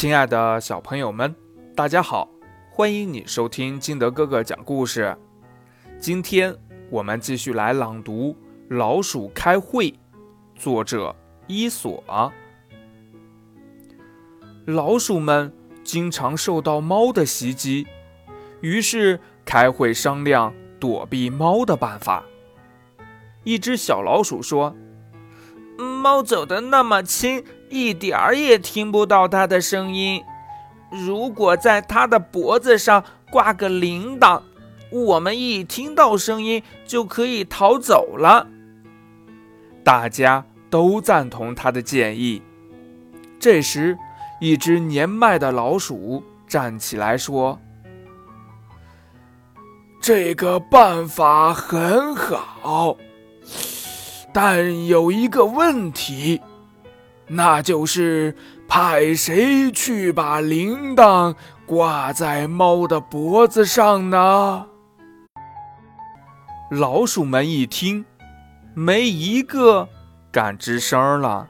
亲爱的小朋友们，大家好！欢迎你收听金德哥哥讲故事。今天我们继续来朗读《老鼠开会》，作者伊索。老鼠们经常受到猫的袭击，于是开会商量躲避猫的办法。一只小老鼠说：“猫走的那么轻。”一点儿也听不到它的声音。如果在它的脖子上挂个铃铛，我们一听到声音就可以逃走了。大家都赞同他的建议。这时，一只年迈的老鼠站起来说：“这个办法很好，但有一个问题。”那就是派谁去把铃铛挂在猫的脖子上呢？老鼠们一听，没一个敢吱声了。